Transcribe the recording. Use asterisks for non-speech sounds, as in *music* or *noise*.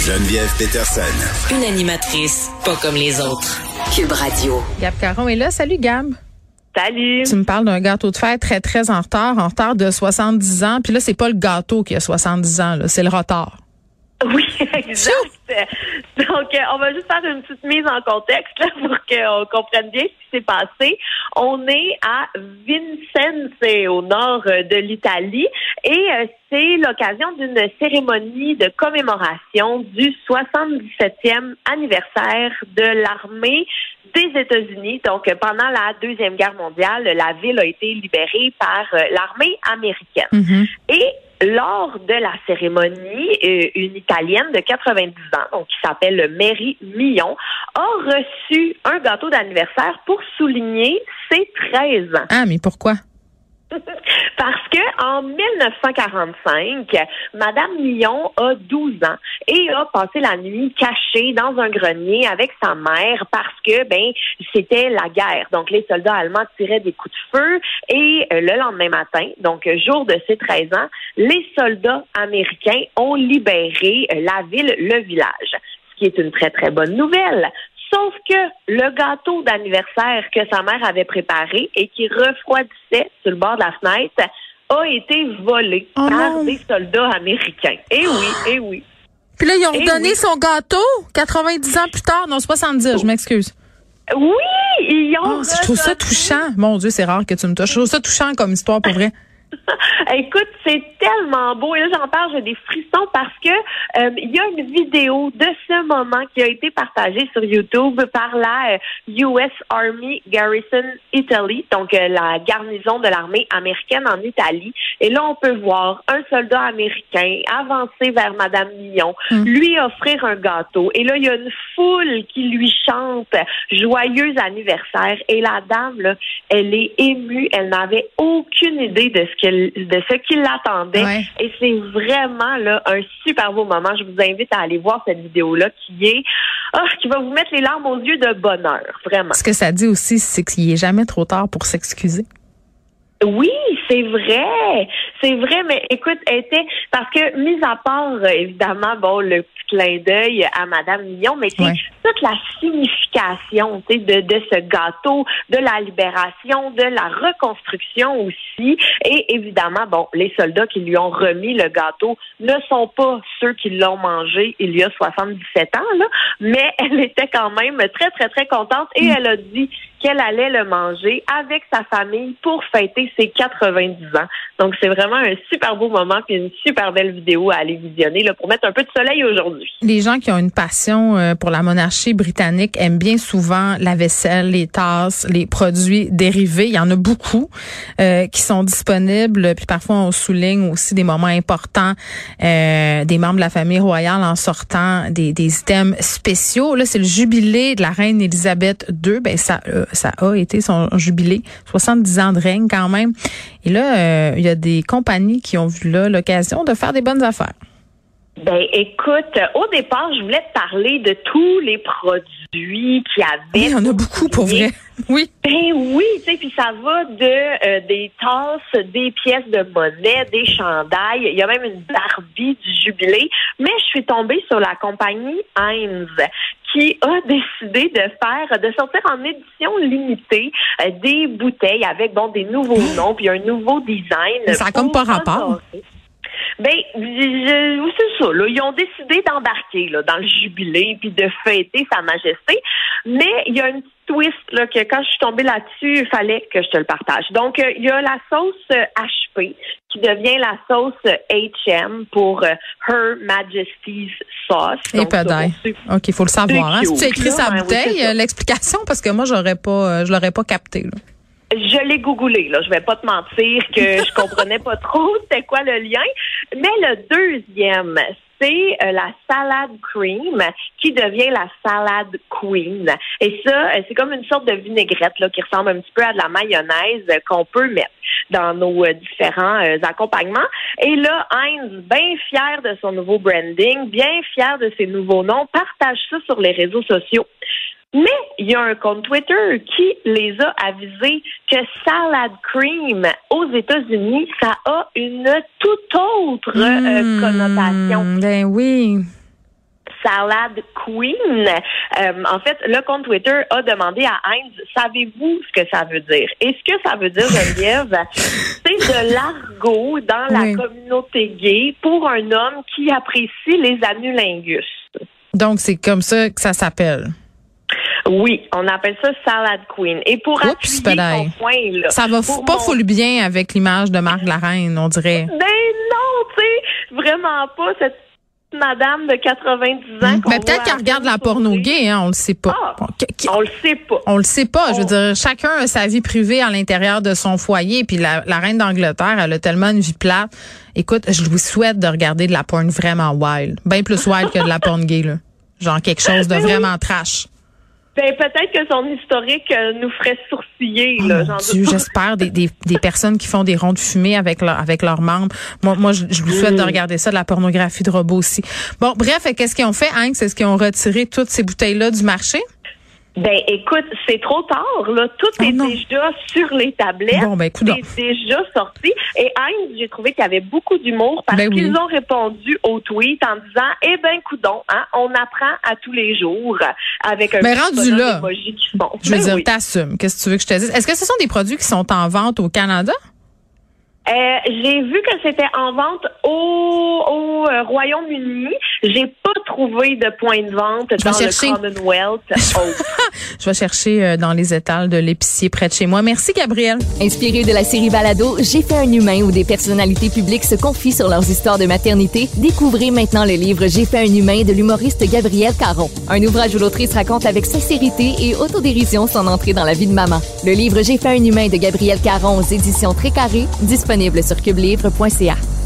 Geneviève Peterson. Une animatrice pas comme les autres. Cube Radio. Gab Caron est là. Salut, Gab. Salut. Tu me parles d'un gâteau de fête très, très en retard, en retard de 70 ans. Puis là, c'est pas le gâteau qui a 70 ans, là, c'est le retard. *laughs* Oui, exact. Donc, euh, on va juste faire une petite mise en contexte là, pour qu'on comprenne bien ce qui s'est passé. On est à Vincennes, c'est au nord euh, de l'Italie, et euh, c'est l'occasion d'une cérémonie de commémoration du 77e anniversaire de l'armée des États-Unis. Donc, pendant la Deuxième Guerre mondiale, la ville a été libérée par l'armée américaine. Mm-hmm. Et lors de la cérémonie, euh, une Italienne de 90 ans, donc qui s'appelle Mary Millon, a reçu un gâteau d'anniversaire pour souligner ses 13 ans. Ah, mais pourquoi? *laughs* Parce que en 1945, Madame Millon a 12 ans et a passé la nuit cachée dans un grenier avec sa mère parce que ben c'était la guerre. Donc les soldats allemands tiraient des coups de feu et euh, le lendemain matin, donc jour de ses 13 ans, les soldats américains ont libéré euh, la ville, le village, ce qui est une très très bonne nouvelle. Sauf que le gâteau d'anniversaire que sa mère avait préparé et qui refroidissait sur le bord de la fenêtre a été volé Oh par non. des soldats américains. Eh oui, eh oui. Puis là, ils ont Eh redonné oui. son gâteau 90 ans plus tard. Non, 70, je m'excuse. Oui, ils ont. Oh, je trouve ça touchant. Mon Dieu, c'est rare que tu me touches. Je trouve ça touchant comme histoire pour vrai. *laughs* Écoute, c'est tellement beau. Et là, j'en parle, j'ai des frissons parce que euh, il y a une vidéo de ce moment qui a été partagée sur YouTube par la euh, US Army Garrison Italy, donc euh, la garnison de l'armée américaine en Italie. Et là, on peut voir un soldat américain avancer vers Madame Millon, Mm. lui offrir un gâteau. Et là, il y a une foule qui lui chante joyeux anniversaire. Et la dame, là, elle est émue. Elle n'avait aucune idée de ce de ce qui l'attendait. Ouais. Et c'est vraiment là un super beau moment. Je vous invite à aller voir cette vidéo-là qui est, ah, qui va vous mettre les larmes aux yeux de bonheur, vraiment. Ce que ça dit aussi, c'est qu'il est jamais trop tard pour s'excuser. Oui, c'est vrai. C'est vrai, mais écoute, elle était parce que mis à part euh, évidemment bon le petit clin d'œil à Madame Millon, mais Ouais. toute la signification tu sais, de, de ce gâteau, de la libération, de la reconstruction aussi. Et évidemment, bon, les soldats qui lui ont remis le gâteau ne sont pas ceux qui l'ont mangé il y a 77 ans, là, mais elle était quand même très, très, très contente et elle a dit qu'elle allait le manger avec sa famille pour fêter ses 90 ans. Donc, c'est vraiment un super beau moment puis une super belle vidéo à aller visionner là, pour mettre un peu de soleil aujourd'hui. Les gens qui ont une passion euh, pour la monarchie britannique aiment bien souvent la vaisselle, les tasses, les produits dérivés. Il y en a beaucoup euh, qui sont disponibles. Puis parfois, on souligne aussi des moments importants euh, des membres de la famille royale en sortant des, des items spéciaux. Là, c'est le jubilé de la reine Élisabeth II. Ben ça, euh, ça a été son jubilé, 70 ans de règne quand même. Et là, euh, il y a des compagnies qui ont vu là l'occasion de faire des bonnes affaires. Ben, écoute, au départ, je voulais te parler de tous les produits qui avaient. Oui, il y en a beaucoup pour vrai. *laughs* Oui. Ben oui, tu sais, puis ça va de euh, des tasses, des pièces de monnaie, des chandails. Il y a même une Barbie du jubilé. Mais je suis tombée sur la compagnie Heinz qui a *laughs* décidé de faire, de sortir en édition limitée euh, des bouteilles avec bon des nouveaux noms puis un nouveau design. Mais ça a comme pas rapport. Ben, c'est ça. Là, ils ont décidé d'embarquer là dans le jubilé puis de fêter Sa Majesté. Mais il y a une petite twist là que quand je suis tombée là-dessus, il fallait que je te le partage. Donc, euh, il y a la sauce euh, HP qui devient la sauce euh, HM pour euh, Her Majesty's Sauce. Et Donc, ça, OK, il faut le savoir. Hein? Si tu as écrit cute, sa ouais, bouteille, oui, euh, l'explication, parce que moi, j'aurais pas, euh, je l'aurais pas capté. Là. Je l'ai googlé, là. Je vais pas te mentir que *laughs* je comprenais pas trop c'était quoi le lien. Mais le deuxième, c'est euh, la salade cream qui devient la salade queen. Et ça, euh, c'est comme une sorte de vinaigrette là, qui ressemble un petit peu à de la mayonnaise qu'on peut mettre dans nos euh, différents euh, accompagnements. Et là, Heinz, bien fier de son nouveau branding, bien fier de ses nouveaux noms, partage ça sur les réseaux sociaux. Mais il y a un compte Twitter qui les a avisés que salad cream aux États-Unis, ça a une toute autre euh, Hmm, connotation. Ben oui. Salad Queen. Euh, en fait, le compte Twitter a demandé à Heinz, savez-vous ce que ça veut dire? Et ce que ça veut dire, Geneviève, *laughs* c'est de l'argot dans la communauté gay pour un homme qui apprécie les anulingus. Donc, c'est comme ça que ça s'appelle. Oui, on appelle ça Salad Queen. Et pour Oups, appuyer ton point, là, ça va pas mon... bien avec l'image de Marc Larraine, on dirait. Ben non, tu sais, vraiment pas cette madame de 90 ans. Hmm. Mais peut-être qu'elle regarde la porno gay, hein, on le sait pas. Ah, on le sait pas. On le sait pas. Je veux dire, chacun a sa vie privée à l'intérieur de son foyer. Puis la, reine d'Angleterre, elle a tellement une vie plate. Écoute, je lui souhaite de regarder de la porn vraiment wild. Bien plus wild que de la porn gay, là. Genre quelque chose de ben vraiment trash. Ben, peut-être que son historique euh, nous ferait sourciller. Oh là, j'espère des, des, des, personnes qui font des ronds de fumée avec, leur, avec leurs membres. Moi, moi je, je vous souhaite de regarder ça, de la pornographie de robots aussi. Bon, bref, qu'est-ce qu'ils ont fait, Hank? C'est ce qu'ils ont retiré toutes ces bouteilles-là du marché? Ben, écoute, c'est trop tard, là. Tout oh est déjà sur les tablettes. Bon, ben, c'est déjà sorti. Et Heinz, j'ai trouvé qu'il y avait beaucoup d'humour parce ben qu'ils ont répondu au tweet en disant, eh ben, coudon, hein, on apprend à tous les jours avec un Mais rendu là, je veux ben dire, t'assumes. Qu'est-ce que tu veux que je te dise? Est-ce que ce sont des produits qui sont en vente au Canada? Euh, j'ai vu que c'était en vente au, au euh, Royaume-Uni. J'ai pas trouvé de point de vente dans le Commonwealth. *laughs* Je vais chercher euh, dans les étals de l'épicier près de chez moi. Merci, Gabriel. Inspiré de la série Balado, J'ai fait un humain où des personnalités publiques se confient sur leurs histoires de maternité, découvrez maintenant le livre J'ai fait un humain de l'humoriste Gabriel Caron. Un ouvrage où l'autrice raconte avec sincérité et autodérision son entrée dans la vie de maman. Le livre J'ai fait un humain de Gabriel Caron aux éditions Très Carré, disponible sur cubelivre.ca.